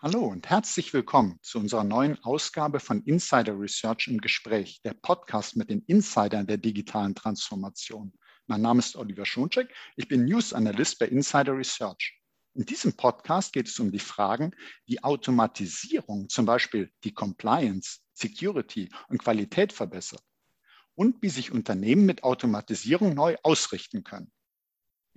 Hallo und herzlich willkommen zu unserer neuen Ausgabe von Insider Research im Gespräch, der Podcast mit den Insidern der digitalen Transformation. Mein Name ist Oliver Schoncheck, ich bin News Analyst bei Insider Research. In diesem Podcast geht es um die Fragen, wie Automatisierung zum Beispiel die Compliance, Security und Qualität verbessert und wie sich Unternehmen mit Automatisierung neu ausrichten können.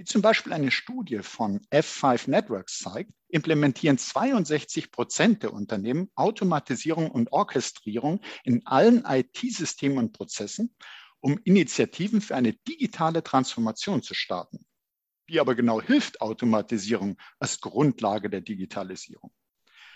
Wie zum Beispiel eine Studie von F5 Networks zeigt, implementieren 62 Prozent der Unternehmen Automatisierung und Orchestrierung in allen IT-Systemen und Prozessen, um Initiativen für eine digitale Transformation zu starten. Wie aber genau hilft Automatisierung als Grundlage der Digitalisierung?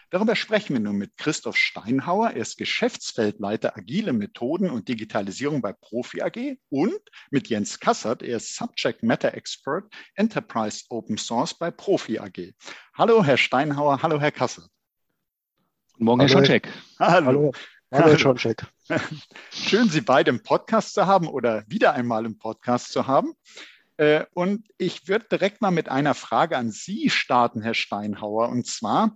Darüber sprechen wir nun mit Christoph Steinhauer. Er ist Geschäftsfeldleiter Agile Methoden und Digitalisierung bei Profi AG und mit Jens Kassert. Er ist Subject Matter Expert Enterprise Open Source bei Profi AG. Hallo, Herr Steinhauer. Hallo, Herr Kassert. Guten Morgen, Herr Schoncheck. Hallo. Hallo. Hallo, Herr Schoncheck. Schön, Sie beide im Podcast zu haben oder wieder einmal im Podcast zu haben. Äh, und ich würde direkt mal mit einer Frage an Sie starten, Herr Steinhauer. Und zwar,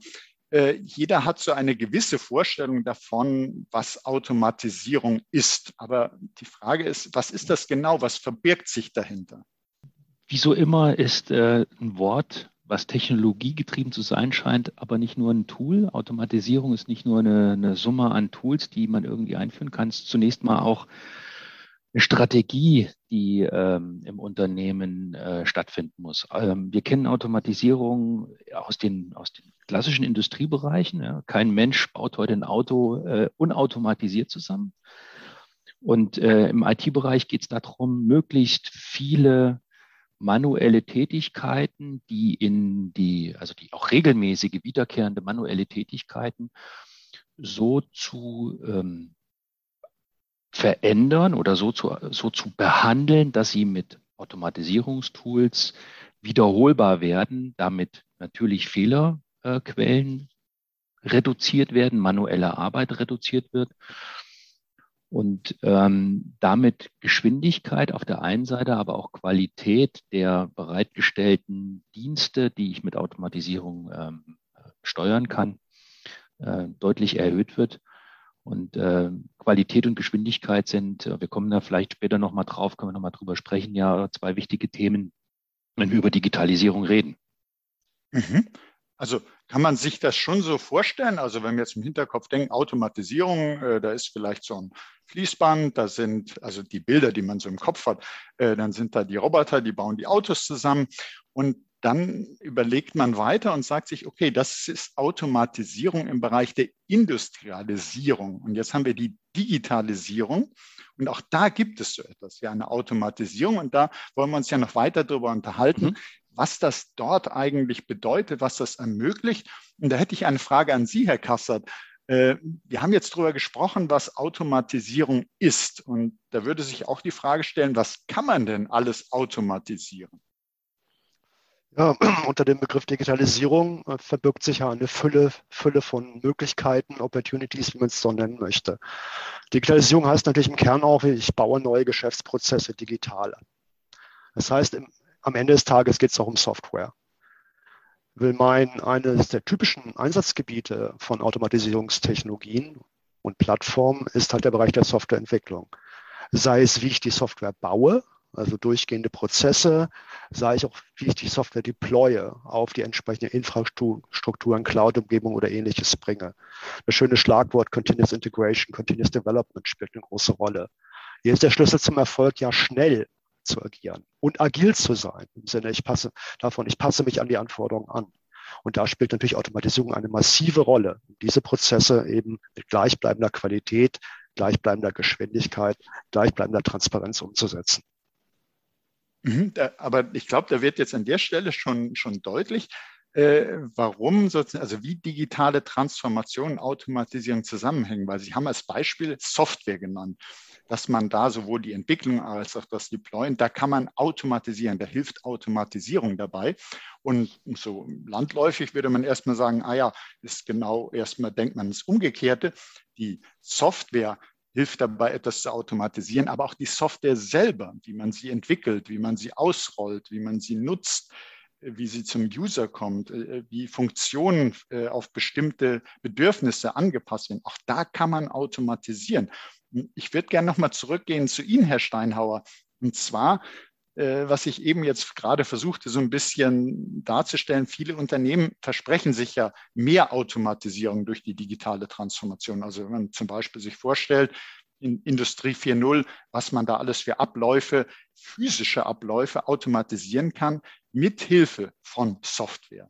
jeder hat so eine gewisse Vorstellung davon, was Automatisierung ist. Aber die Frage ist, was ist das genau? Was verbirgt sich dahinter? Wie so immer ist äh, ein Wort, was technologiegetrieben zu sein scheint, aber nicht nur ein Tool. Automatisierung ist nicht nur eine, eine Summe an Tools, die man irgendwie einführen kann. Es ist zunächst mal auch Strategie, die ähm, im Unternehmen äh, stattfinden muss. Ähm, wir kennen Automatisierung aus den, aus den klassischen Industriebereichen. Ja. Kein Mensch baut heute ein Auto äh, unautomatisiert zusammen. Und äh, im IT-Bereich geht es darum, möglichst viele manuelle Tätigkeiten, die in die, also die auch regelmäßige, wiederkehrende manuelle Tätigkeiten so zu ähm, verändern oder so zu, so zu behandeln, dass sie mit Automatisierungstools wiederholbar werden, damit natürlich Fehlerquellen reduziert werden, manuelle Arbeit reduziert wird und ähm, damit Geschwindigkeit auf der einen Seite, aber auch Qualität der bereitgestellten Dienste, die ich mit Automatisierung ähm, steuern kann, äh, deutlich erhöht wird. Und äh, Qualität und Geschwindigkeit sind, äh, wir kommen da vielleicht später nochmal drauf, können wir nochmal drüber sprechen, ja, zwei wichtige Themen, wenn wir über Digitalisierung reden. Mhm. Also kann man sich das schon so vorstellen? Also wenn wir jetzt im Hinterkopf denken, Automatisierung, äh, da ist vielleicht so ein Fließband, da sind also die Bilder, die man so im Kopf hat, äh, dann sind da die Roboter, die bauen die Autos zusammen. Und dann überlegt man weiter und sagt sich, okay, das ist Automatisierung im Bereich der Industrialisierung. Und jetzt haben wir die Digitalisierung. Und auch da gibt es so etwas, ja, eine Automatisierung. Und da wollen wir uns ja noch weiter darüber unterhalten, mhm. was das dort eigentlich bedeutet, was das ermöglicht. Und da hätte ich eine Frage an Sie, Herr Kassert. Äh, wir haben jetzt darüber gesprochen, was Automatisierung ist. Und da würde sich auch die Frage stellen, was kann man denn alles automatisieren? Ja, unter dem Begriff Digitalisierung äh, verbirgt sich ja eine Fülle, Fülle von Möglichkeiten, Opportunities, wie man es so nennen möchte. Digitalisierung heißt natürlich im Kern auch, ich baue neue Geschäftsprozesse digital. Das heißt, im, am Ende des Tages geht es auch um Software. Will mein, eines der typischen Einsatzgebiete von Automatisierungstechnologien und Plattformen ist halt der Bereich der Softwareentwicklung. Sei es, wie ich die Software baue, also durchgehende Prozesse, sei ich auch, wie ich die Software deploye, auf die entsprechende Infrastrukturen, Cloud-Umgebung oder ähnliches bringe. Das schöne Schlagwort Continuous Integration, Continuous Development spielt eine große Rolle. Hier ist der Schlüssel zum Erfolg ja schnell zu agieren und agil zu sein. Im Sinne, ich passe davon, ich passe mich an die Anforderungen an. Und da spielt natürlich Automatisierung eine massive Rolle, diese Prozesse eben mit gleichbleibender Qualität, gleichbleibender Geschwindigkeit, gleichbleibender Transparenz umzusetzen. Mhm, da, aber ich glaube, da wird jetzt an der Stelle schon, schon deutlich, äh, warum sozusagen, also wie digitale Transformation und Automatisierung zusammenhängen, weil Sie haben als Beispiel Software genannt, dass man da sowohl die Entwicklung als auch das Deployen, da kann man automatisieren, da hilft Automatisierung dabei. Und so landläufig würde man erstmal sagen, ah ja, ist genau, erstmal denkt man das Umgekehrte. Die Software hilft dabei, etwas zu automatisieren, aber auch die Software selber, wie man sie entwickelt, wie man sie ausrollt, wie man sie nutzt, wie sie zum User kommt, wie Funktionen auf bestimmte Bedürfnisse angepasst werden. Auch da kann man automatisieren. Ich würde gerne nochmal zurückgehen zu Ihnen, Herr Steinhauer. Und zwar, was ich eben jetzt gerade versuchte, so ein bisschen darzustellen, viele Unternehmen versprechen sich ja mehr Automatisierung durch die digitale Transformation. Also wenn man zum Beispiel sich vorstellt, in Industrie 4.0, was man da alles für Abläufe, physische Abläufe automatisieren kann, mit Hilfe von Software.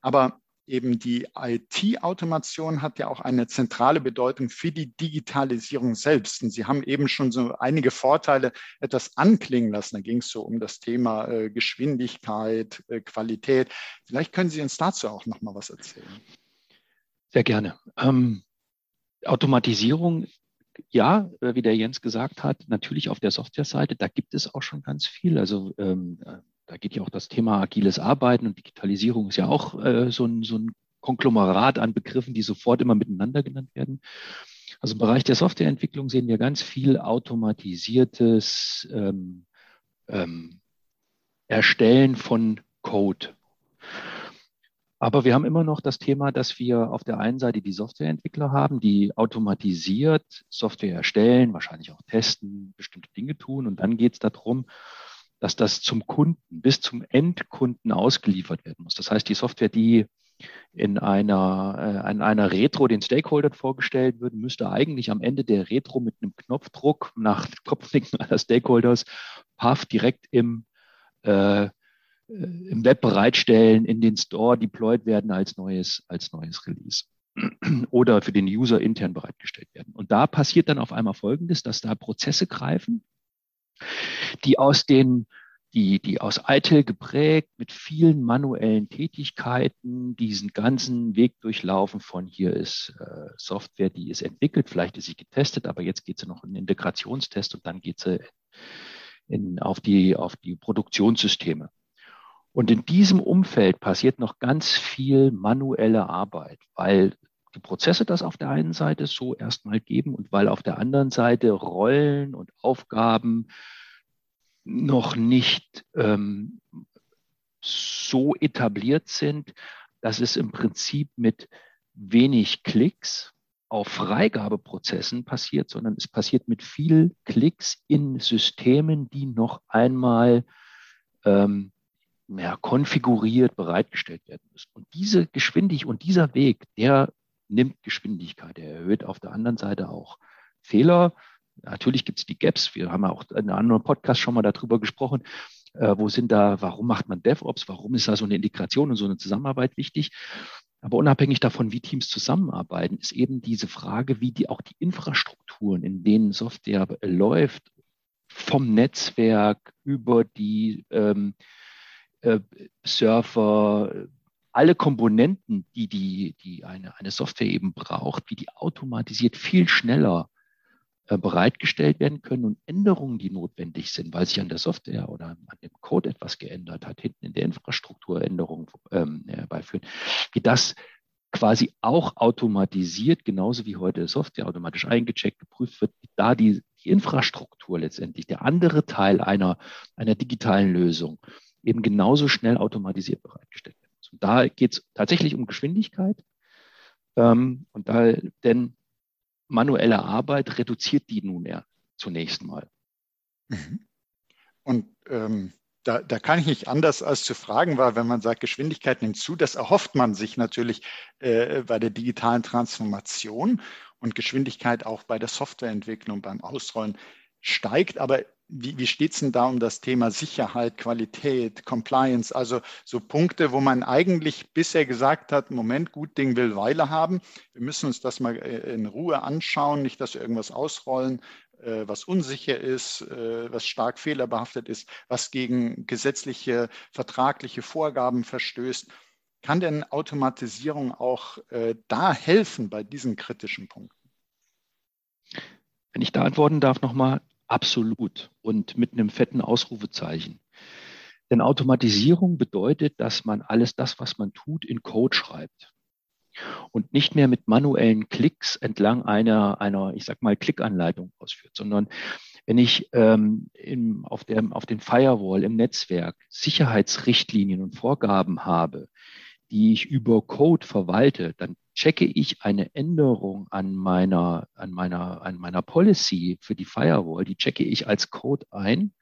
Aber eben die IT-Automation hat ja auch eine zentrale Bedeutung für die Digitalisierung selbst. Und Sie haben eben schon so einige Vorteile etwas anklingen lassen. Da ging es so um das Thema äh, Geschwindigkeit, äh, Qualität. Vielleicht können Sie uns dazu auch noch mal was erzählen. Sehr gerne. Ähm, Automatisierung ja, wie der Jens gesagt hat, natürlich auf der Softwareseite, da gibt es auch schon ganz viel. Also ähm, äh, da geht ja auch das Thema agiles Arbeiten und Digitalisierung ist ja auch äh, so, ein, so ein Konglomerat an Begriffen, die sofort immer miteinander genannt werden. Also im Bereich der Softwareentwicklung sehen wir ganz viel automatisiertes ähm, ähm, Erstellen von Code. Aber wir haben immer noch das Thema, dass wir auf der einen Seite die Softwareentwickler haben, die automatisiert Software erstellen, wahrscheinlich auch testen, bestimmte Dinge tun. Und dann geht es darum, dass das zum Kunden bis zum Endkunden ausgeliefert werden muss. Das heißt, die Software, die in einer, äh, in einer Retro den Stakeholdern vorgestellt wird, müsste eigentlich am Ende der Retro mit einem Knopfdruck nach Kopfnicken aller Stakeholders paff direkt im äh, äh, im Web bereitstellen, in den Store deployed werden als neues, als neues Release oder für den User intern bereitgestellt werden. Und da passiert dann auf einmal Folgendes, dass da Prozesse greifen, die aus den die, die aus ITIL geprägt mit vielen manuellen Tätigkeiten diesen ganzen Weg durchlaufen von hier ist äh, Software, die ist entwickelt, vielleicht ist sie getestet, aber jetzt geht sie noch in den Integrationstest und dann geht sie in, auf, die, auf die Produktionssysteme. Und in diesem Umfeld passiert noch ganz viel manuelle Arbeit, weil die Prozesse das auf der einen Seite so erstmal geben und weil auf der anderen Seite Rollen und Aufgaben noch nicht ähm, so etabliert sind, dass es im Prinzip mit wenig Klicks auf Freigabeprozessen passiert, sondern es passiert mit viel Klicks in Systemen, die noch einmal ähm, ja, konfiguriert bereitgestellt werden müssen. Und diese Geschwindigkeit und dieser Weg, der nimmt Geschwindigkeit, der erhöht auf der anderen Seite auch Fehler. Natürlich gibt es die Gaps. Wir haben ja auch in einem anderen Podcast schon mal darüber gesprochen. Äh, wo sind da, warum macht man DevOps? Warum ist da so eine Integration und so eine Zusammenarbeit wichtig? Aber unabhängig davon, wie Teams zusammenarbeiten, ist eben diese Frage, wie die auch die Infrastrukturen, in denen Software läuft, vom Netzwerk über die ähm, äh, Surfer, alle Komponenten, die, die, die eine, eine Software eben braucht, wie die automatisiert viel schneller äh, bereitgestellt werden können und Änderungen, die notwendig sind, weil sich an der Software oder an dem Code etwas geändert hat, hinten in der Infrastruktur Änderungen ähm, herbeiführen, wie das quasi auch automatisiert, genauso wie heute Software automatisch eingecheckt, geprüft wird, da die, die Infrastruktur letztendlich, der andere Teil einer, einer digitalen Lösung, eben genauso schnell automatisiert bereitgestellt Und da geht es tatsächlich um Geschwindigkeit. Ähm, und da, denn manuelle Arbeit reduziert die nunmehr zunächst mal. Mhm. Und ähm, da, da, kann ich nicht anders als zu fragen, weil wenn man sagt, Geschwindigkeit nimmt zu, das erhofft man sich natürlich äh, bei der digitalen Transformation und Geschwindigkeit auch bei der Softwareentwicklung, beim Ausrollen steigt. Aber wie, wie steht es denn da um das Thema Sicherheit, Qualität, Compliance? Also so Punkte, wo man eigentlich bisher gesagt hat, Moment, gut Ding will Weile haben. Wir müssen uns das mal äh, in Ruhe anschauen, nicht, dass wir irgendwas ausrollen, äh, was unsicher ist, äh, was stark fehlerbehaftet ist, was gegen gesetzliche, vertragliche Vorgaben verstößt. Kann denn Automatisierung auch da helfen bei diesen kritischen Punkten? Wenn ich da antworten darf nochmal, Absolut. Und mit einem fetten Ausrufezeichen. Denn Automatisierung bedeutet, dass man alles das, was man tut, in Code schreibt. Und nicht mehr mit manuellen Klicks entlang einer, einer, ich sag mal, Klickanleitung ausführt, sondern wenn ich ähm, im, auf, der, auf dem Firewall im Netzwerk Sicherheitsrichtlinien und Vorgaben habe, die ich über Code verwalte, dann checke ich eine Änderung an meiner, an meiner, an meiner Policy für die Firewall, die checke ich als Code ein.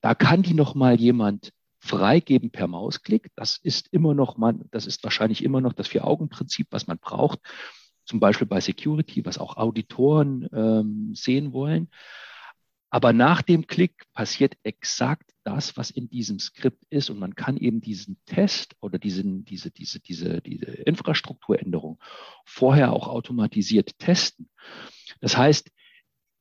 Da kann die nochmal jemand freigeben per Mausklick. Das ist immer noch, man, das ist wahrscheinlich immer noch das Vier-Augen-Prinzip, was man braucht. Zum Beispiel bei Security, was auch Auditoren ähm, sehen wollen. Aber nach dem Klick passiert exakt das, was in diesem Skript ist. Und man kann eben diesen Test oder diesen, diese, diese, diese, diese Infrastrukturänderung vorher auch automatisiert testen. Das heißt,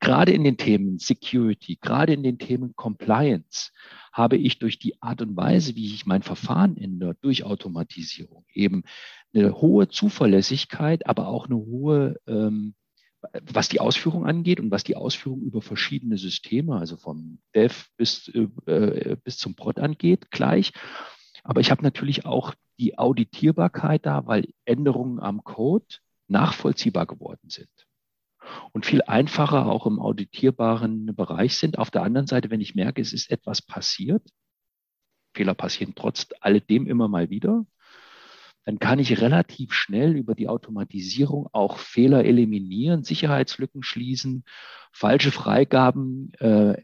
gerade in den Themen Security, gerade in den Themen Compliance, habe ich durch die Art und Weise, wie ich mein Verfahren ändere, durch Automatisierung eben eine hohe Zuverlässigkeit, aber auch eine hohe ähm, was die Ausführung angeht und was die Ausführung über verschiedene Systeme, also vom Dev bis, äh, bis zum Prod angeht, gleich. Aber ich habe natürlich auch die Auditierbarkeit da, weil Änderungen am Code nachvollziehbar geworden sind und viel einfacher auch im auditierbaren Bereich sind. Auf der anderen Seite, wenn ich merke, es ist etwas passiert, Fehler passieren trotz alledem immer mal wieder, dann kann ich relativ schnell über die Automatisierung auch Fehler eliminieren, Sicherheitslücken schließen, falsche Freigaben äh,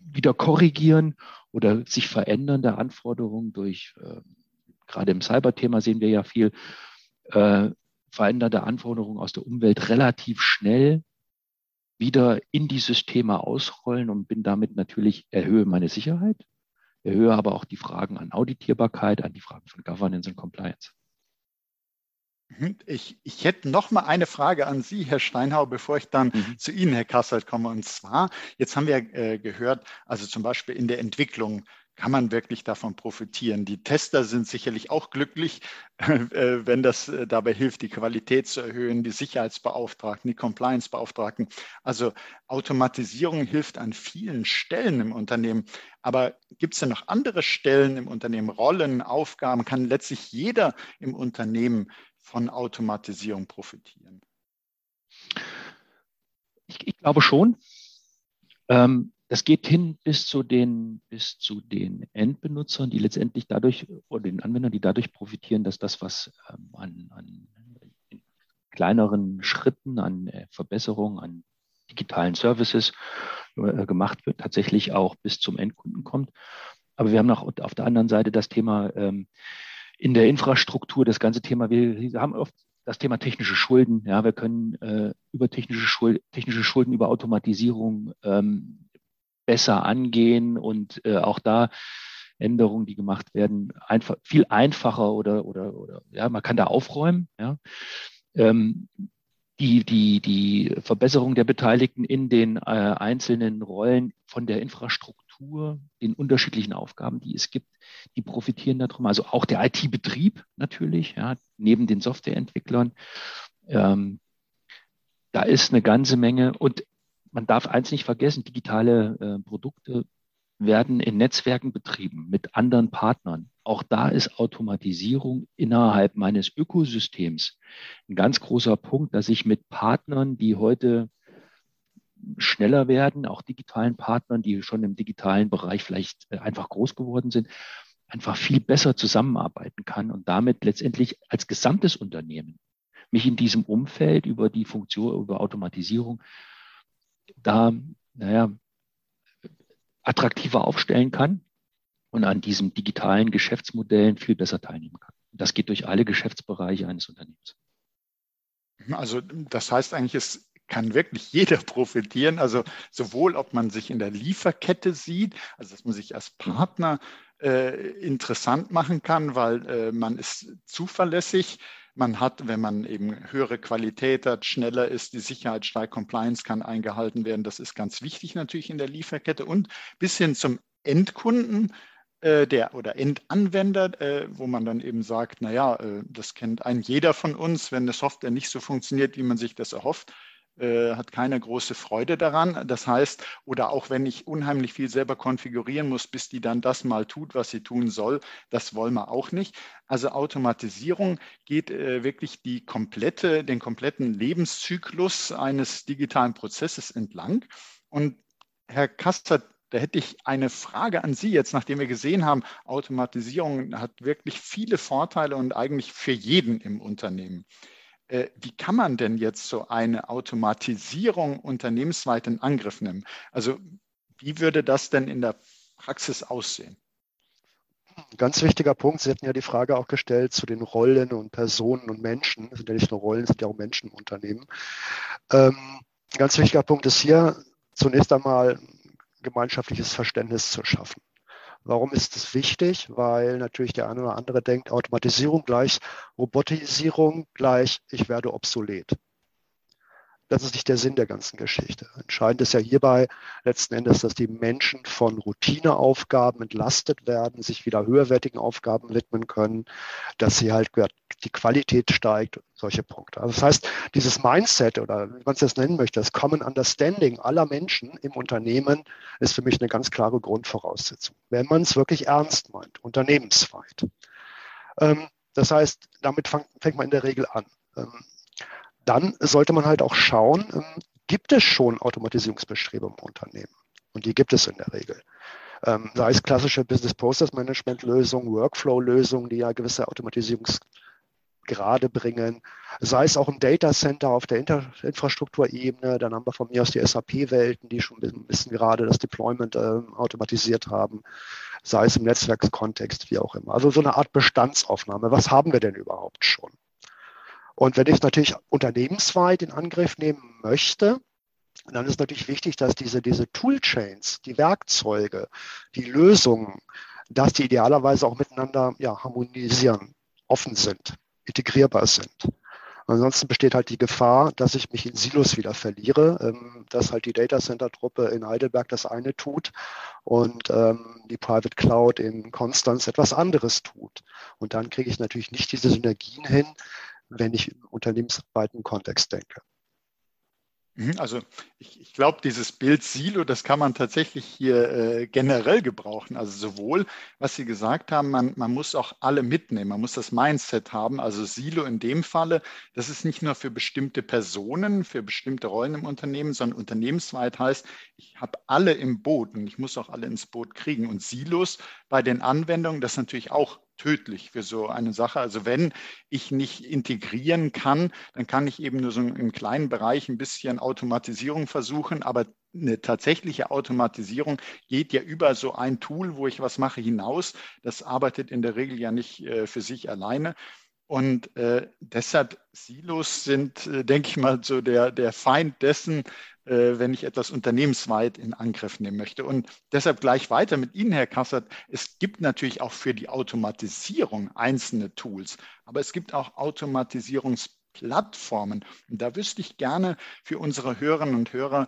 wieder korrigieren oder sich verändernde Anforderungen durch, äh, gerade im Cyberthema sehen wir ja viel, äh, veränderte Anforderungen aus der Umwelt relativ schnell wieder in die Systeme ausrollen und bin damit natürlich, erhöhe meine Sicherheit, erhöhe aber auch die Fragen an Auditierbarkeit, an die Fragen von Governance und Compliance. Mhm. Ich, ich hätte noch mal eine Frage an Sie, Herr Steinhauer, bevor ich dann mhm. zu Ihnen, Herr Kasselt, komme. Und zwar, jetzt haben wir äh, gehört, also zum Beispiel in der Entwicklung kann man wirklich davon profitieren. Die Tester sind sicherlich auch glücklich, äh, wenn das äh, dabei hilft, die Qualität zu erhöhen, die Sicherheitsbeauftragten, die Compliance-Beauftragten. Also Automatisierung hilft an vielen Stellen im Unternehmen. Aber gibt es denn noch andere Stellen im Unternehmen, Rollen, Aufgaben? Kann letztlich jeder im Unternehmen von Automatisierung profitieren? Ich, ich glaube schon. Ähm, das geht hin bis zu den, bis zu den Endbenutzern, die letztendlich dadurch oder den Anwendern, die dadurch profitieren, dass das, was ähm, an, an kleineren Schritten, an äh, Verbesserungen, an digitalen Services äh, gemacht wird, tatsächlich auch bis zum Endkunden kommt. Aber wir haben auch auf der anderen Seite das Thema ähm, in der Infrastruktur, das ganze Thema, wir haben oft das Thema technische Schulden. Ja, wir können äh, über technische, Schuld, technische Schulden, über Automatisierung ähm, besser angehen und äh, auch da Änderungen, die gemacht werden, einfach viel einfacher oder oder oder ja, man kann da aufräumen. Ja. Ähm, die, die, die Verbesserung der Beteiligten in den äh, einzelnen Rollen von der Infrastruktur, den unterschiedlichen Aufgaben, die es gibt, die profitieren darum. Also auch der IT-Betrieb natürlich, ja, neben den Softwareentwicklern. Ähm, da ist eine ganze Menge und man darf eins nicht vergessen, digitale äh, Produkte werden in Netzwerken betrieben mit anderen Partnern. Auch da ist Automatisierung innerhalb meines Ökosystems ein ganz großer Punkt, dass ich mit Partnern, die heute schneller werden, auch digitalen Partnern, die schon im digitalen Bereich vielleicht äh, einfach groß geworden sind, einfach viel besser zusammenarbeiten kann und damit letztendlich als gesamtes Unternehmen mich in diesem Umfeld über die Funktion, über Automatisierung da, naja, attraktiver aufstellen kann und an diesen digitalen Geschäftsmodellen viel besser teilnehmen kann. Das geht durch alle Geschäftsbereiche eines Unternehmens. Also das heißt eigentlich, es kann wirklich jeder profitieren. Also sowohl, ob man sich in der Lieferkette sieht, also dass man sich als Partner äh, interessant machen kann, weil äh, man ist zuverlässig, man hat, wenn man eben höhere Qualität hat, schneller ist, die Sicherheit steigt, Compliance kann eingehalten werden. Das ist ganz wichtig natürlich in der Lieferkette und bis hin zum Endkunden äh, der oder Endanwender, äh, wo man dann eben sagt, naja, äh, das kennt ein jeder von uns, wenn eine Software nicht so funktioniert, wie man sich das erhofft, äh, hat keine große Freude daran. Das heißt, oder auch wenn ich unheimlich viel selber konfigurieren muss, bis die dann das mal tut, was sie tun soll, das wollen wir auch nicht. Also Automatisierung geht äh, wirklich die komplette, den kompletten Lebenszyklus eines digitalen Prozesses entlang. Und Herr Kastert, da hätte ich eine Frage an Sie jetzt, nachdem wir gesehen haben, Automatisierung hat wirklich viele Vorteile und eigentlich für jeden im Unternehmen. Äh, wie kann man denn jetzt so eine Automatisierung unternehmensweit in Angriff nehmen? Also wie würde das denn in der Praxis aussehen? Ganz wichtiger Punkt, Sie hatten ja die Frage auch gestellt zu den Rollen und Personen und Menschen. Es sind ja nicht nur Rollen, es sind ja auch Menschen im Unternehmen. Ähm, ganz wichtiger Punkt ist hier zunächst einmal gemeinschaftliches Verständnis zu schaffen. Warum ist das wichtig? Weil natürlich der eine oder andere denkt, Automatisierung gleich Robotisierung gleich, ich werde obsolet. Das ist nicht der Sinn der ganzen Geschichte. Entscheidend ist ja hierbei letzten Endes, dass die Menschen von Routineaufgaben entlastet werden, sich wieder höherwertigen Aufgaben widmen können, dass sie halt die Qualität steigt, solche Punkte. Also das heißt, dieses Mindset oder wie man es jetzt nennen möchte, das Common Understanding aller Menschen im Unternehmen ist für mich eine ganz klare Grundvoraussetzung, wenn man es wirklich ernst meint, unternehmensweit. Ähm, das heißt, damit fängt man in der Regel an. Dann sollte man halt auch schauen, ähm, gibt es schon Automatisierungsbestrebungen im Unternehmen? Und die gibt es in der Regel. Ähm, sei es klassische Business Process Management Lösungen, Workflow Lösungen, die ja gewisse Automatisierungsgrade bringen, sei es auch ein Data Center auf der Inter Infrastrukturebene, dann haben wir von mir aus die SAP-Welten, die schon ein bisschen gerade das Deployment äh, automatisiert haben, sei es im Netzwerkskontext, wie auch immer. Also so eine Art Bestandsaufnahme. Was haben wir denn überhaupt schon? Und wenn ich natürlich unternehmensweit in Angriff nehmen möchte, dann ist natürlich wichtig, dass diese, diese Toolchains, die Werkzeuge, die Lösungen, dass die idealerweise auch miteinander ja, harmonisieren, offen sind, integrierbar sind. Ansonsten besteht halt die Gefahr, dass ich mich in Silos wieder verliere, ähm, dass halt die Data Center Truppe in Heidelberg das eine tut und ähm, die Private Cloud in Konstanz etwas anderes tut. Und dann kriege ich natürlich nicht diese Synergien hin, wenn ich im unternehmensweiten Kontext denke. Mhm, also ich, ich glaube, dieses Bild Silo, das kann man tatsächlich hier äh, generell gebrauchen. Also sowohl, was Sie gesagt haben, man, man muss auch alle mitnehmen, man muss das Mindset haben. Also Silo in dem Falle, das ist nicht nur für bestimmte Personen, für bestimmte Rollen im Unternehmen, sondern unternehmensweit heißt, ich habe alle im Boot und ich muss auch alle ins Boot kriegen. Und Silos bei den Anwendungen, das ist natürlich auch tödlich für so eine Sache. Also wenn ich nicht integrieren kann, dann kann ich eben nur so im kleinen Bereich ein bisschen Automatisierung versuchen, aber eine tatsächliche Automatisierung geht ja über so ein Tool, wo ich was mache, hinaus. Das arbeitet in der Regel ja nicht äh, für sich alleine. Und äh, deshalb Silos sind, äh, denke ich mal, so der, der Feind dessen, wenn ich etwas unternehmensweit in Angriff nehmen möchte. Und deshalb gleich weiter mit Ihnen, Herr Kassert. Es gibt natürlich auch für die Automatisierung einzelne Tools, aber es gibt auch Automatisierungsplattformen. Und da wüsste ich gerne für unsere Hörerinnen und Hörer,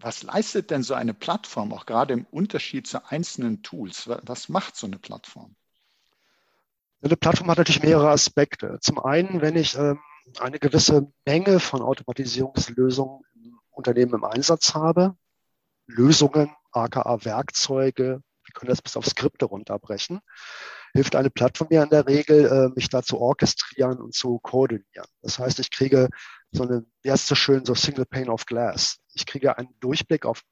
was leistet denn so eine Plattform, auch gerade im Unterschied zu einzelnen Tools? Was macht so eine Plattform? Eine Plattform hat natürlich mehrere Aspekte. Zum einen, wenn ich ähm, eine gewisse Menge von Automatisierungslösungen Unternehmen im Einsatz habe. Lösungen, aka Werkzeuge, wir können das bis auf Skripte runterbrechen, hilft eine Plattform mir in der Regel, äh, mich da zu orchestrieren und zu koordinieren. Das heißt, ich kriege so eine, wie heißt so schön, so Single Pane of Glass. Ich kriege einen Durchblick auf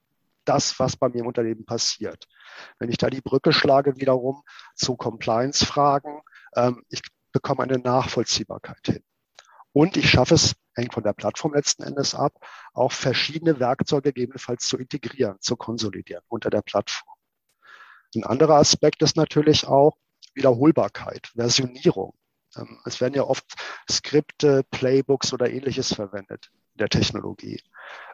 das, was bei mir im Unternehmen passiert. Wenn ich da die Brücke schlage wiederum zu Compliance-Fragen, ähm, ich bekomme eine Nachvollziehbarkeit hin. Und ich schaffe es, hängt von der Plattform letzten Endes ab, auch verschiedene Werkzeuge gegebenenfalls zu integrieren, zu konsolidieren unter der Plattform. Ein anderer Aspekt ist natürlich auch Wiederholbarkeit, Versionierung. Ähm, es werden ja oft Skripte, Playbooks oder ähnliches verwendet in der Technologie.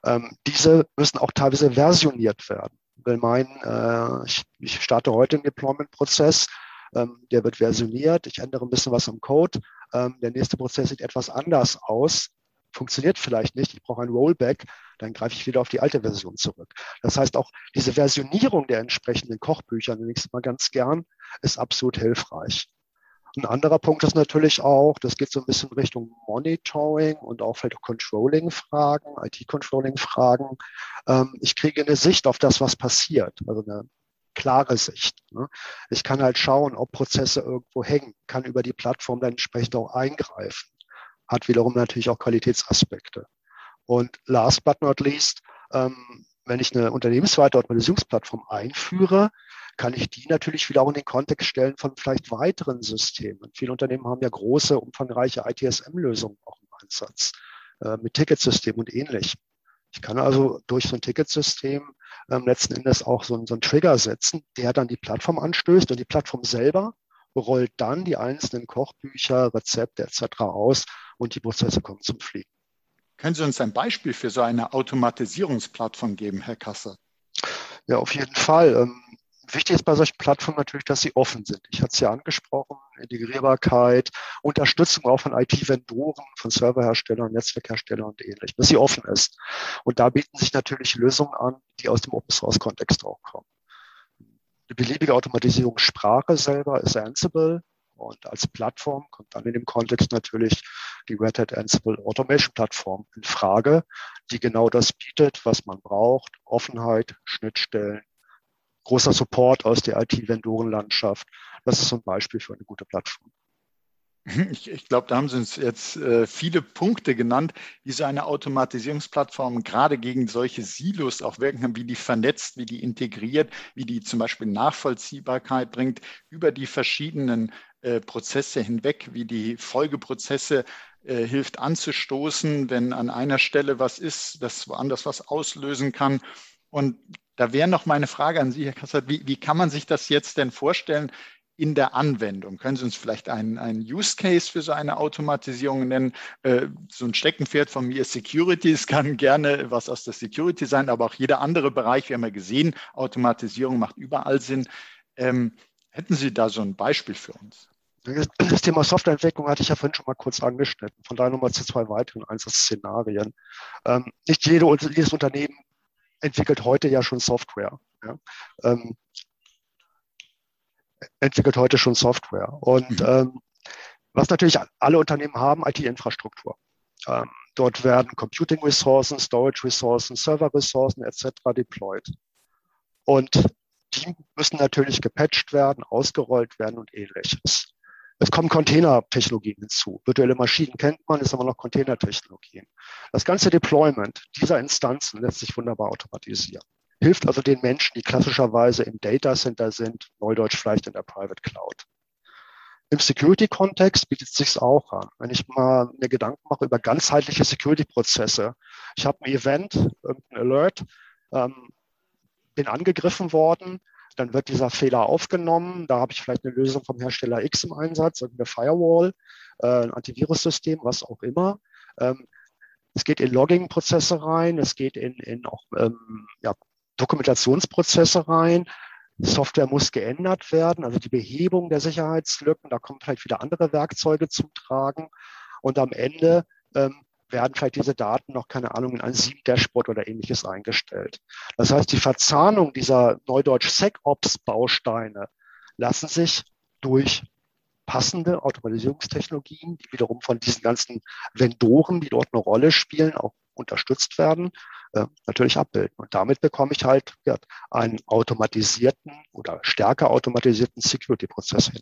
Ähm, diese müssen auch teilweise versioniert werden. Will meinen, äh, ich, starte heute einen Deployment-Prozess, ähm, der wird versioniert, ich ändere ein bisschen was am Code, ähm, der nächste Prozess sieht etwas anders aus, funktioniert vielleicht nicht, ich brauche ein Rollback, dann greife ich wieder auf die alte Version zurück. Das heißt, auch diese Versionierung der entsprechenden Kochbücher, es mal ganz gern, ist absolut hilfreich. Ein anderer Punkt ist natürlich auch, das geht so ein bisschen Richtung Monitoring und auch vielleicht auch Controlling-Fragen, IT-Controlling-Fragen. Ähm, ich kriege eine Sicht auf das, was passiert, also eine klare Sicht. Ne? Ich kann halt schauen, ob Prozesse irgendwo hängen, kann über die Plattform dann entsprechend auch eingreifen. Hat wiederum natürlich auch Qualitätsaspekte. Und last but not least, ähm, wenn ich eine unternehmensweite Automatisierungsplattform einführe, kann ich die natürlich wieder auch in den Kontext stellen von vielleicht weiteren Systemen. Viele Unternehmen haben ja große, umfangreiche ITSM-Lösungen auch im Einsatz äh, mit Ticketsystem und ähnlich. Ich kann also durch so ein Ticketsystem ähm, letzten Endes auch so, so einen Trigger setzen, der dann die Plattform anstößt und die Plattform selber rollt dann die einzelnen Kochbücher, Rezepte etc. aus und die Prozesse kommen zum Fliegen. Können Sie uns ein Beispiel für so eine Automatisierungsplattform geben, Herr Kasser? Ja, auf jeden Fall. Wichtig ist bei solchen Plattformen natürlich, dass sie offen sind. Ich hatte es ja angesprochen, Integrierbarkeit, Unterstützung auch von IT-Vendoren, von Serverherstellern, Netzwerkherstellern und ähnlichem, dass sie offen ist. Und da bieten sich natürlich Lösungen an, die aus dem Open-Source-Kontext auch kommen. Die beliebige Automatisierungssprache selber ist Ansible und als Plattform kommt dann in dem Kontext natürlich die Red Hat Ansible Automation Plattform in Frage, die genau das bietet, was man braucht. Offenheit, Schnittstellen, großer Support aus der IT-Vendorenlandschaft. Das ist ein Beispiel für eine gute Plattform. Ich, ich glaube, da haben Sie uns jetzt äh, viele Punkte genannt, wie so eine Automatisierungsplattform gerade gegen solche Silos auch wirken kann, wie die vernetzt, wie die integriert, wie die zum Beispiel Nachvollziehbarkeit bringt über die verschiedenen äh, Prozesse hinweg, wie die Folgeprozesse äh, hilft anzustoßen, wenn an einer Stelle was ist, das woanders was auslösen kann. Und da wäre noch meine Frage an Sie, Herr Kassert, wie, wie kann man sich das jetzt denn vorstellen in der Anwendung? Können Sie uns vielleicht einen, einen Use Case für so eine Automatisierung nennen? Äh, so ein Steckenpferd von mir ist Security. Es kann gerne was aus der Security sein, aber auch jeder andere Bereich. Wir haben ja gesehen, Automatisierung macht überall Sinn. Ähm, hätten Sie da so ein Beispiel für uns? Das Thema Softwareentwicklung hatte ich ja vorhin schon mal kurz angeschnitten. Von daher nochmal zu zwei weiteren Einsatzszenarien. Ähm, nicht jede, jedes Unternehmen entwickelt heute ja schon Software. Ja. Ähm, entwickelt heute schon Software. Und mhm. ähm, was natürlich alle Unternehmen haben, IT-Infrastruktur. Ähm, dort werden Computing-Ressourcen, Storage-Ressourcen, Server-Ressourcen etc. deployed. Und die müssen natürlich gepatcht werden, ausgerollt werden und ähnliches. Es kommen Containertechnologien hinzu. Virtuelle Maschinen kennt man, ist aber noch Containertechnologien. Das ganze Deployment dieser Instanzen lässt sich wunderbar automatisieren. Hilft also den Menschen, die klassischerweise im Data Center sind, neudeutsch vielleicht in der Private Cloud. Im Security-Kontext bietet es sich auch an. Wenn ich mal mir Gedanken mache über ganzheitliche Security-Prozesse. Ich habe ein Event, irgendein Alert, ähm, bin angegriffen worden, dann wird dieser Fehler aufgenommen. Da habe ich vielleicht eine Lösung vom Hersteller X im Einsatz, eine Firewall, äh, ein Antivirussystem, was auch immer. Ähm, es geht in Logging-Prozesse rein, es geht in, in auch ähm, ja, Dokumentationsprozesse rein. Software muss geändert werden, also die Behebung der Sicherheitslücken, da kommen vielleicht wieder andere Werkzeuge zum Tragen. Und am Ende ähm, werden vielleicht diese Daten noch, keine Ahnung, in ein Sieb-Dashboard oder ähnliches eingestellt. Das heißt, die Verzahnung dieser neudeutsch SecOps-Bausteine lassen sich durch passende Automatisierungstechnologien, die wiederum von diesen ganzen Vendoren, die dort eine Rolle spielen, auch unterstützt werden, äh, natürlich abbilden. Und damit bekomme ich halt einen automatisierten oder stärker automatisierten Security-Prozess hin.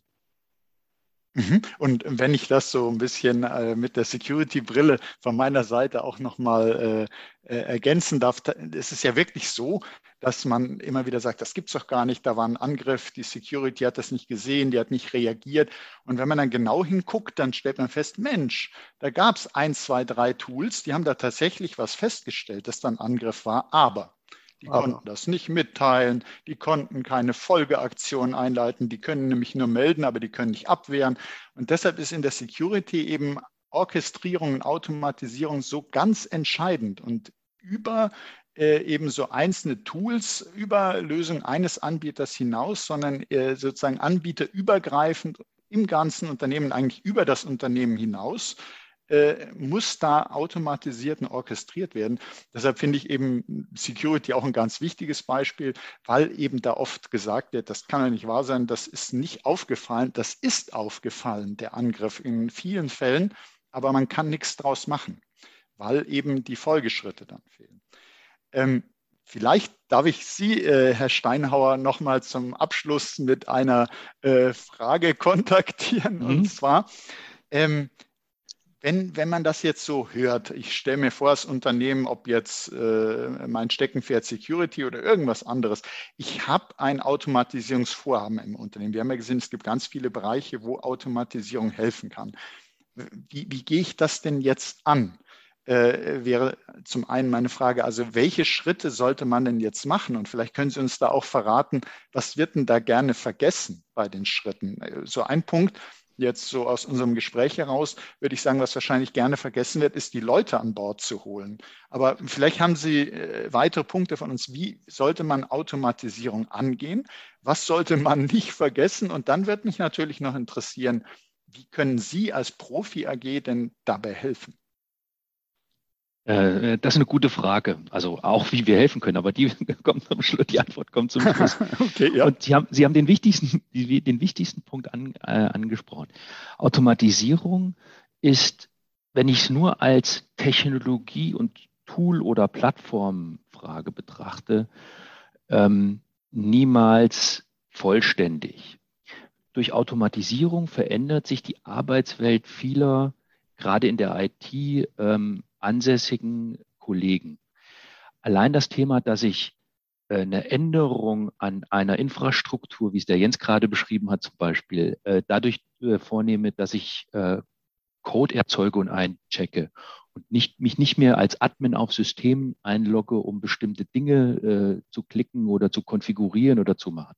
Mhm. Und wenn ich das so ein bisschen äh, mit der Security-Brille von meiner Seite auch nochmal äh, äh, ergänzen darf, ist es ja wirklich so, dass man immer wieder sagt, das gibt es doch gar nicht, da war ein Angriff, die Security hat das nicht gesehen, die hat nicht reagiert. Und wenn man dann genau hinguckt, dann stellt man fest, Mensch, da gab es ein, zwei, drei Tools, die haben da tatsächlich was festgestellt, dass da ein Angriff war, aber die konnten das nicht mitteilen, die konnten keine Folgeaktionen einleiten, die können nämlich nur melden, aber die können nicht abwehren. Und deshalb ist in der Security eben Orchestrierung und Automatisierung so ganz entscheidend und über äh, eben so einzelne Tools, über Lösungen eines Anbieters hinaus, sondern äh, sozusagen anbieterübergreifend im ganzen Unternehmen, eigentlich über das Unternehmen hinaus äh, muss da automatisiert und orchestriert werden. Deshalb finde ich eben Security auch ein ganz wichtiges Beispiel, weil eben da oft gesagt wird, das kann ja nicht wahr sein, das ist nicht aufgefallen, das ist aufgefallen, der Angriff in vielen Fällen, aber man kann nichts draus machen, weil eben die Folgeschritte dann fehlen. Ähm, Vielleicht darf ich Sie, äh, Herr Steinhauer, nochmal zum Abschluss mit einer äh, Frage kontaktieren. Mhm. Und zwar, ähm, wenn, wenn man das jetzt so hört, ich stelle mir vor, das Unternehmen, ob jetzt äh, mein Steckenpferd Security oder irgendwas anderes, ich habe ein Automatisierungsvorhaben im Unternehmen. Wir haben ja gesehen, es gibt ganz viele Bereiche, wo Automatisierung helfen kann. Wie, wie gehe ich das denn jetzt an? Äh, wäre zum einen meine Frage, also welche Schritte sollte man denn jetzt machen? Und vielleicht können Sie uns da auch verraten, was wird denn da gerne vergessen bei den Schritten? Äh, so ein Punkt, jetzt so aus unserem Gespräch heraus, würde ich sagen, was wahrscheinlich gerne vergessen wird, ist die Leute an Bord zu holen. Aber vielleicht haben Sie äh, weitere Punkte von uns. Wie sollte man Automatisierung angehen? Was sollte man nicht vergessen? Und dann wird mich natürlich noch interessieren, wie können Sie als Profi AG denn dabei helfen? Äh, das ist eine gute Frage. Also auch, wie wir helfen können, aber die kommt zum Schluss, die Antwort kommt zum Schluss. okay, ja. Und Sie haben, Sie haben den wichtigsten, den wichtigsten Punkt an, äh, angesprochen. Automatisierung ist, wenn ich es nur als Technologie und Tool oder Plattformfrage betrachte, ähm, niemals vollständig. Durch Automatisierung verändert sich die Arbeitswelt vieler, gerade in der IT, ähm, ansässigen Kollegen. Allein das Thema, dass ich äh, eine Änderung an einer Infrastruktur, wie es der Jens gerade beschrieben hat, zum Beispiel, äh, dadurch äh, vornehme, dass ich Code erzeuge und einchecke und nicht, mich nicht mehr als Admin auf System einlogge, um bestimmte Dinge zu klicken oder zu konfigurieren oder zu machen.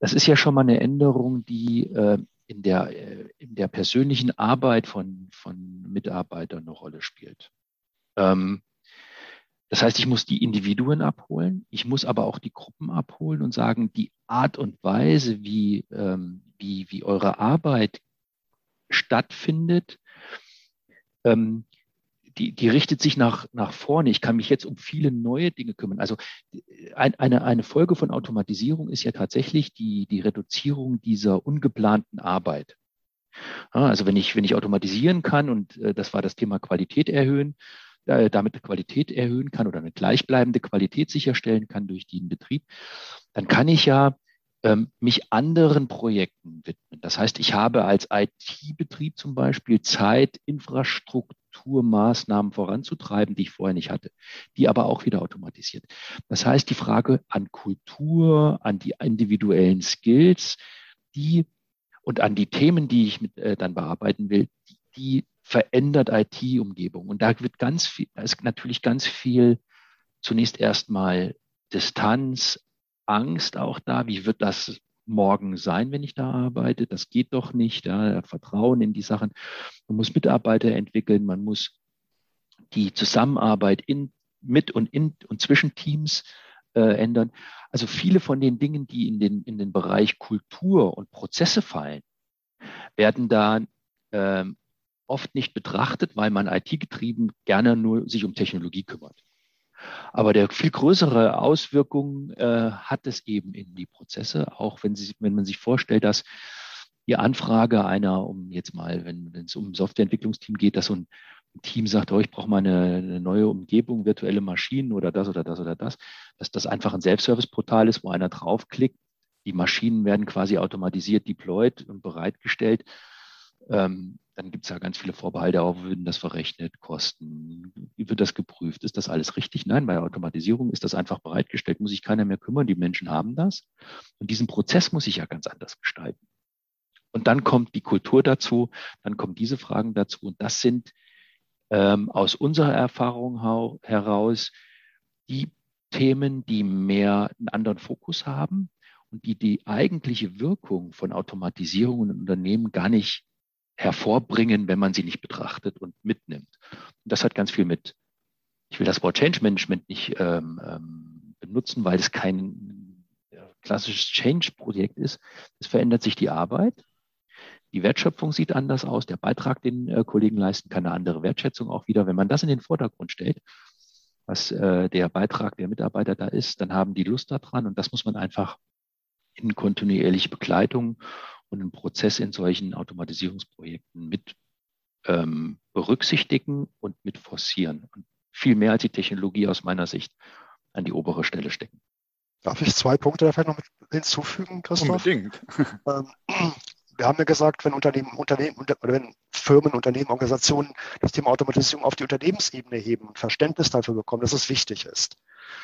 Das ist ja schon mal eine Änderung, die in der, äh, in der persönlichen Arbeit von, von Mitarbeitern eine Rolle spielt. Ähm, das heißt, ich muss die Individuen abholen, ich muss aber auch die Gruppen abholen und sagen, die Art und Weise, wie, ähm, wie, wie eure Arbeit stattfindet, ähm, die, die richtet sich nach, nach vorne. Ich kann mich jetzt um viele neue Dinge kümmern. Also ein, eine, eine Folge von Automatisierung ist ja tatsächlich die, die Reduzierung dieser ungeplanten Arbeit. Also wenn ich, wenn ich automatisieren kann, und äh, das war das Thema Qualität erhöhen, äh, damit Qualität erhöhen kann oder eine gleichbleibende Qualität sicherstellen kann durch den Betrieb, dann kann ich ja ähm, mich anderen Projekten widmen. Das heißt, ich habe als IT-Betrieb zum Beispiel Zeit, Infrastrukturmaßnahmen voranzutreiben, die ich vorher nicht hatte, die aber auch wieder automatisiert. Das heißt, die Frage an Kultur, an die individuellen Skills, die und an die Themen, die ich mit, äh, dann bearbeiten will, die, die verändert IT-Umgebung. Und da wird ganz viel, da ist natürlich ganz viel zunächst erstmal Distanz, Angst auch da, wie wird das morgen sein, wenn ich da arbeite? Das geht doch nicht. Ja, Vertrauen in die Sachen. Man muss Mitarbeiter entwickeln, man muss die Zusammenarbeit in, mit und in und zwischen Teams äh, ändern. Also viele von den Dingen, die in den, in den Bereich Kultur und Prozesse fallen, werden da ähm, oft nicht betrachtet, weil man IT-getrieben gerne nur sich um Technologie kümmert. Aber der viel größere Auswirkungen äh, hat es eben in die Prozesse, auch wenn, sie, wenn man sich vorstellt, dass die Anfrage einer, um jetzt mal, wenn, es um Softwareentwicklungsteam geht, dass so ein Team sagt, oh, ich brauche mal eine, eine, neue Umgebung, virtuelle Maschinen oder das oder das oder das, dass das einfach ein Self-Service-Portal ist, wo einer draufklickt. Die Maschinen werden quasi automatisiert deployed und bereitgestellt. Ähm, dann gibt es ja ganz viele Vorbehalte, auch würden das verrechnet, Kosten, wird das geprüft, ist das alles richtig? Nein, bei Automatisierung ist das einfach bereitgestellt, muss sich keiner mehr kümmern, die Menschen haben das. Und diesen Prozess muss ich ja ganz anders gestalten. Und dann kommt die Kultur dazu, dann kommen diese Fragen dazu. Und das sind ähm, aus unserer Erfahrung heraus die Themen, die mehr einen anderen Fokus haben und die die eigentliche Wirkung von Automatisierung in Unternehmen gar nicht hervorbringen, wenn man sie nicht betrachtet und mitnimmt. Und das hat ganz viel mit, ich will das Wort Change Management nicht ähm, ähm, benutzen, weil es kein äh, klassisches Change-Projekt ist. Es verändert sich die Arbeit. Die Wertschöpfung sieht anders aus. Der Beitrag, den äh, Kollegen leisten, kann eine andere Wertschätzung auch wieder. Wenn man das in den Vordergrund stellt, was äh, der Beitrag der Mitarbeiter da ist, dann haben die Lust daran. Und das muss man einfach in kontinuierliche Begleitung und einen Prozess in solchen Automatisierungsprojekten mit ähm, berücksichtigen und mit forcieren. Und viel mehr als die Technologie aus meiner Sicht an die obere Stelle stecken. Darf ich zwei Punkte da vielleicht noch mit hinzufügen, Christoph? Unbedingt. Ähm, wir haben ja gesagt, wenn Unternehmen, Unternehmen oder wenn Firmen, Unternehmen, Organisationen das Thema Automatisierung auf die Unternehmensebene heben und Verständnis dafür bekommen, dass es wichtig ist.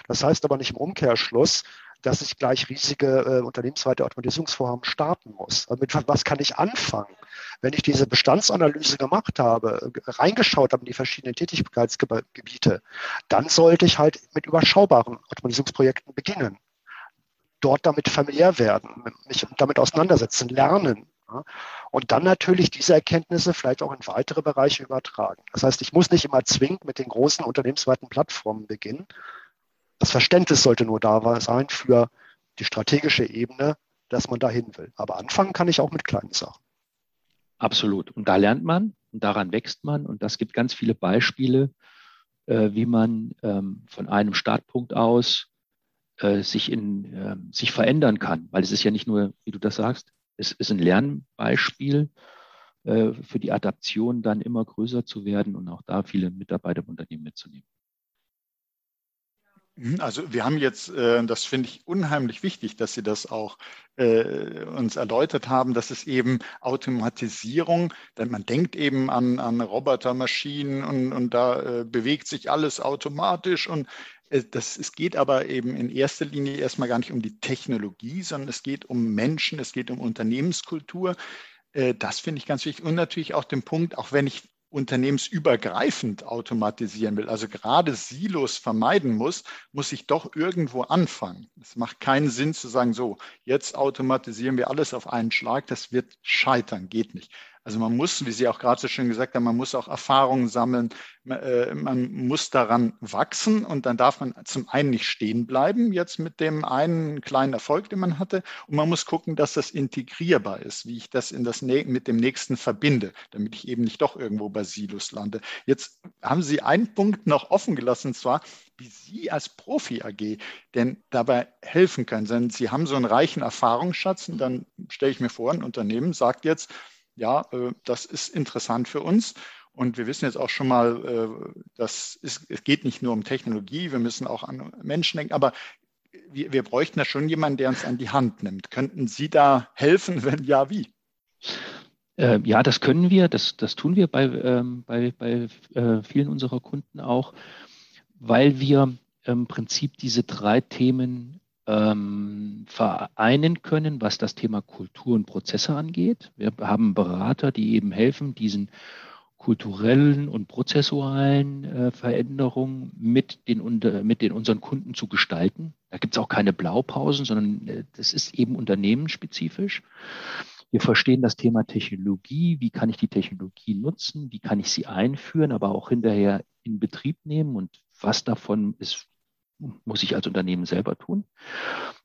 Das heißt aber nicht im Umkehrschluss, dass ich gleich riesige äh, unternehmensweite Automatisierungsvorhaben starten muss. Also mit was kann ich anfangen? Wenn ich diese Bestandsanalyse gemacht habe, reingeschaut habe in die verschiedenen Tätigkeitsgebiete, dann sollte ich halt mit überschaubaren Automatisierungsprojekten beginnen. Dort damit familiär werden, mich damit auseinandersetzen, lernen. Und dann natürlich diese Erkenntnisse vielleicht auch in weitere Bereiche übertragen. Das heißt, ich muss nicht immer zwingend mit den großen unternehmensweiten Plattformen beginnen, das Verständnis sollte nur da sein für die strategische Ebene, dass man dahin will. Aber anfangen kann ich auch mit kleinen Sachen. Absolut. Und da lernt man und daran wächst man. Und das gibt ganz viele Beispiele, äh, wie man ähm, von einem Startpunkt aus äh, sich, in, äh, sich verändern kann. Weil es ist ja nicht nur, wie du das sagst, es ist ein Lernbeispiel äh, für die Adaption, dann immer größer zu werden und auch da viele Mitarbeiter im Unternehmen mitzunehmen. Mhm, also wir haben jetzt, äh, das finde ich unheimlich wichtig, dass Sie das auch äh, uns erläutert haben, dass es eben Automatisierung, denn man denkt eben an, an Robotermaschinen und, und da äh, bewegt sich alles automatisch und das, es geht aber eben in erster Linie erstmal gar nicht um die Technologie, sondern es geht um Menschen, es geht um Unternehmenskultur. Das finde ich ganz wichtig. Und natürlich auch den Punkt, auch wenn ich unternehmensübergreifend automatisieren will, also gerade Silos vermeiden muss, muss ich doch irgendwo anfangen. Es macht keinen Sinn zu sagen, so, jetzt automatisieren wir alles auf einen Schlag, das wird scheitern, geht nicht. Also man muss, wie Sie auch gerade so schön gesagt haben, man muss auch Erfahrungen sammeln, äh, man muss daran wachsen und dann darf man zum einen nicht stehen bleiben, jetzt mit dem einen kleinen Erfolg, den man hatte, und man muss gucken, dass das integrierbar ist, wie ich das, in das mit dem nächsten verbinde, damit ich eben nicht doch irgendwo bei Silos lande. Jetzt haben Sie einen Punkt noch offen gelassen, und zwar, wie Sie als Profi AG denn dabei helfen können. Denn Sie haben so einen reichen Erfahrungsschatz und dann stelle ich mir vor, ein Unternehmen sagt jetzt, ja, äh, das ist interessant für uns. Und wir wissen jetzt auch schon mal, äh, dass es, es geht nicht nur um Technologie, wir müssen auch an Menschen denken, aber wir, wir bräuchten da schon jemanden, der uns an die Hand nimmt. Könnten Sie da helfen? Wenn ja, wie? Äh, ja, das können wir, das, das tun wir bei, ähm, bei, bei äh, vielen unserer Kunden auch, weil wir im Prinzip diese drei Themen ähm, vereinen können, was das Thema Kultur und Prozesse angeht. Wir haben Berater, die eben helfen, diesen kulturellen und prozessualen äh, Veränderungen mit den, mit den unseren Kunden zu gestalten. Da gibt es auch keine Blaupausen, sondern äh, das ist eben unternehmensspezifisch. Wir verstehen das Thema Technologie. Wie kann ich die Technologie nutzen? Wie kann ich sie einführen, aber auch hinterher in Betrieb nehmen? Und was davon ist muss ich als Unternehmen selber tun.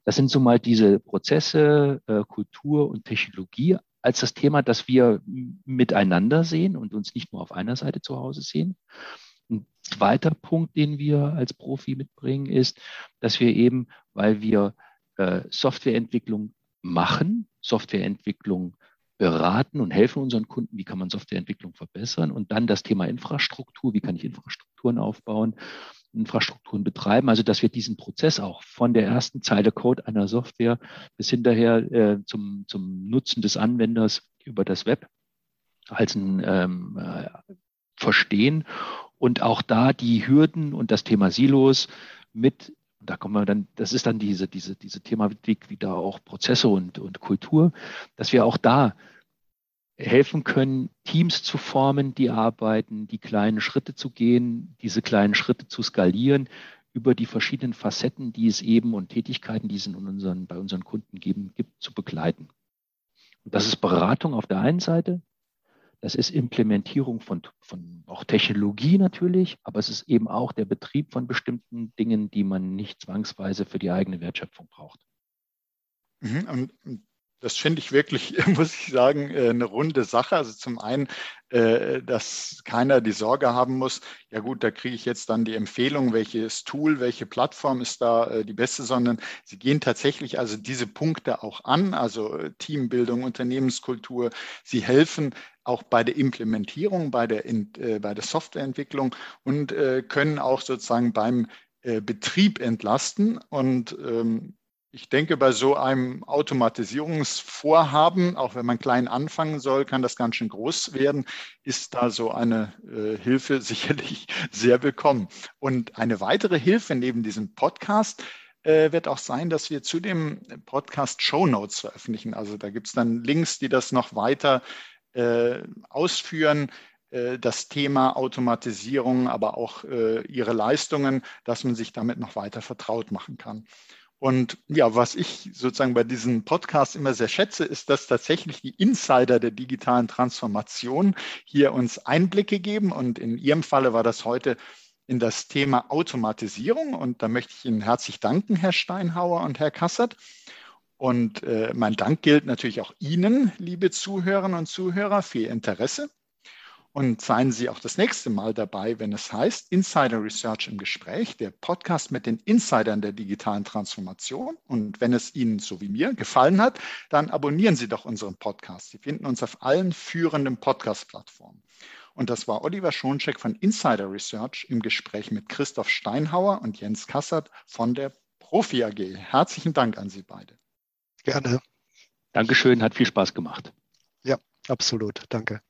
Das sind so mal diese Prozesse, äh, Kultur und Technologie als das Thema, das wir miteinander sehen und uns nicht nur auf einer Seite zu Hause sehen. Ein zweiter Punkt, den wir als Profi mitbringen, ist, dass wir eben, weil wir äh, Softwareentwicklung machen, Softwareentwicklung beraten und helfen unseren Kunden, wie kann man Softwareentwicklung verbessern und dann das Thema Infrastruktur, wie kann ich Infrastrukturen aufbauen Infrastrukturen betreiben. Also dass wir diesen Prozess auch von der ersten Zeile Code einer Software bis hinterher äh, zum, zum Nutzen des Anwenders über das Web als ein ähm, äh, verstehen und auch da die Hürden und das Thema Silos mit da kommen wir dann, das ist dann diese, diese, diese Thematik wieder auch Prozesse und, und Kultur, dass wir auch da helfen können, Teams zu formen, die arbeiten, die kleinen Schritte zu gehen, diese kleinen Schritte zu skalieren über die verschiedenen Facetten, die es eben und Tätigkeiten, die es in unseren, bei unseren Kunden geben, gibt, zu begleiten. Und das ist Beratung auf der einen Seite. Das ist Implementierung von, von auch Technologie natürlich, aber es ist eben auch der Betrieb von bestimmten Dingen, die man nicht zwangsweise für die eigene Wertschöpfung braucht. Mhm. Und das finde ich wirklich, muss ich sagen, äh, eine runde Sache. Also zum einen, äh, dass keiner die Sorge haben muss, ja gut, da kriege ich jetzt dann die Empfehlung, welches Tool, welche Plattform ist da äh, die beste, sondern sie gehen tatsächlich also diese Punkte auch an, also Teambildung, Unternehmenskultur. Sie helfen auch bei der Implementierung, bei der, bei der Softwareentwicklung und können auch sozusagen beim Betrieb entlasten. Und ähm, ich denke, bei so einem Automatisierungsvorhaben, auch wenn man klein anfangen soll, kann das ganz schön groß werden, ist da so eine äh, Hilfe sicherlich sehr willkommen. Und eine weitere Hilfe neben diesem Podcast äh, wird auch sein, dass wir zu dem Podcast Show Notes veröffentlichen. Also da gibt es dann Links, die das noch weiter äh, ausführen äh, das Thema Automatisierung, aber auch äh, ihre Leistungen, dass man sich damit noch weiter vertraut machen kann. Und ja, was ich sozusagen bei diesem Podcast immer sehr schätze, ist, dass tatsächlich die Insider der digitalen Transformation hier uns Einblicke geben. Und in Ihrem Falle war das heute in das Thema Automatisierung. Und da möchte ich Ihnen herzlich danken, Herr Steinhauer und Herr Kassert. Und äh, mein Dank gilt natürlich auch Ihnen, liebe Zuhörerinnen und Zuhörer, für Ihr Interesse. Und seien Sie auch das nächste Mal dabei, wenn es heißt Insider Research im Gespräch, der Podcast mit den Insidern der digitalen Transformation. Und wenn es Ihnen so wie mir gefallen hat, dann abonnieren Sie doch unseren Podcast. Sie finden uns auf allen führenden Podcast-Plattformen. Und das war Oliver Schoncheck von Insider Research im Gespräch mit Christoph Steinhauer und Jens Kassert von der Profi AG. Herzlichen Dank an Sie beide. Gerne. Dankeschön, hat viel Spaß gemacht. Ja, absolut. Danke.